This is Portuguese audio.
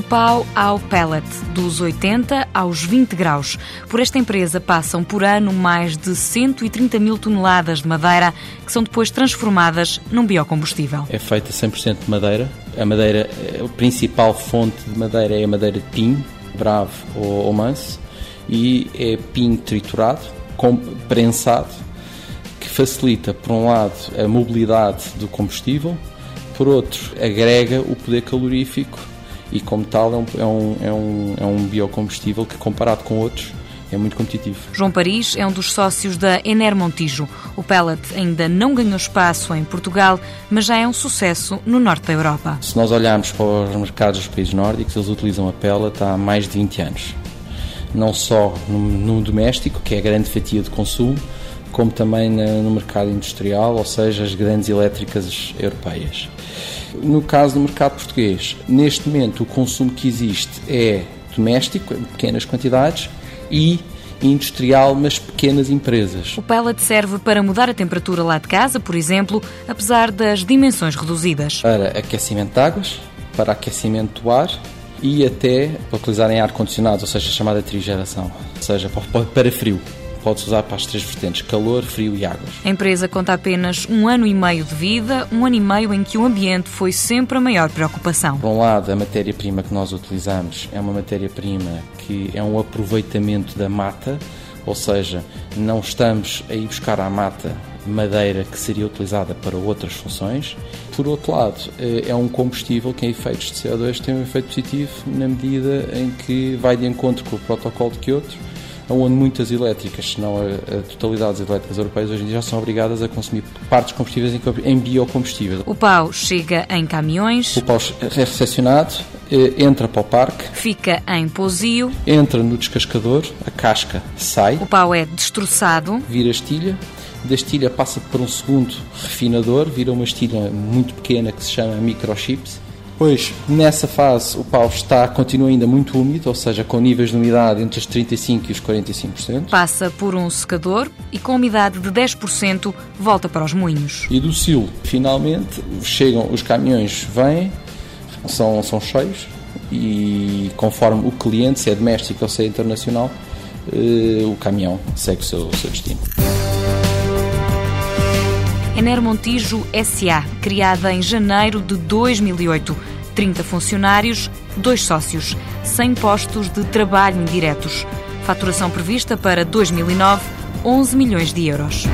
pau ao pellet, dos 80 aos 20 graus. Por esta empresa passam por ano mais de 130 mil toneladas de madeira que são depois transformadas num biocombustível. É feita 100% de madeira. A madeira, a principal fonte de madeira é a madeira de pinho, bravo ou, ou manso, e é pinho triturado, com, prensado, que facilita, por um lado, a mobilidade do combustível, por outro, agrega o poder calorífico e, como tal, é um, é um, é um, é um biocombustível que, comparado com outros, é muito competitivo. João Paris é um dos sócios da Ener Montijo. O pellet ainda não ganhou espaço em Portugal, mas já é um sucesso no norte da Europa. Se nós olharmos para os mercados dos países nórdicos, eles utilizam a pellet há mais de 20 anos. Não só no, no doméstico, que é a grande fatia de consumo, como também no mercado industrial, ou seja, as grandes elétricas europeias. No caso do mercado português, neste momento o consumo que existe é doméstico, em pequenas quantidades, e industrial, mas pequenas empresas. O pellet serve para mudar a temperatura lá de casa, por exemplo, apesar das dimensões reduzidas. Para aquecimento de águas, para aquecimento do ar e até para utilizar em ar-condicionado, ou seja, chamada trigeração, ou seja, para frio pode-se usar para as três vertentes: calor, frio e águas. A empresa conta apenas um ano e meio de vida, um ano e meio em que o ambiente foi sempre a maior preocupação. Por um lado, a matéria-prima que nós utilizamos é uma matéria-prima que é um aproveitamento da mata, ou seja, não estamos a ir buscar à mata madeira que seria utilizada para outras funções. Por outro lado, eh, é um combustível que em efeitos de CO2 tem um efeito positivo na medida em que vai de encontro com o protocolo de Kyoto onde muitas elétricas, se não a, a totalidade das elétricas europeias, hoje em dia já são obrigadas a consumir partes combustíveis em, biocombustível. O pau chega em caminhões. O pau é recepcionado, eh, entra para o parque. Fica em posio. Entra no descascador, a casca sai. O pau é destroçado. Vira estilha da estilha passa por um segundo refinador, vira uma estilha muito pequena que se chama microchips Pois, nessa fase o pau está, continua ainda muito úmido, ou seja, com níveis de umidade entre os 35% e os 45%. Passa por um secador e com umidade de 10% volta para os moinhos. E do silo, finalmente, chegam, os caminhões vêm, são, são cheios e conforme o cliente, se é doméstico ou se é internacional, eh, o caminhão segue o seu, o seu destino. Ener Montijo SA, criada em janeiro de 2008 30 funcionários, dois sócios, 100 postos de trabalho indiretos. Faturação prevista para 2009, 11 milhões de euros.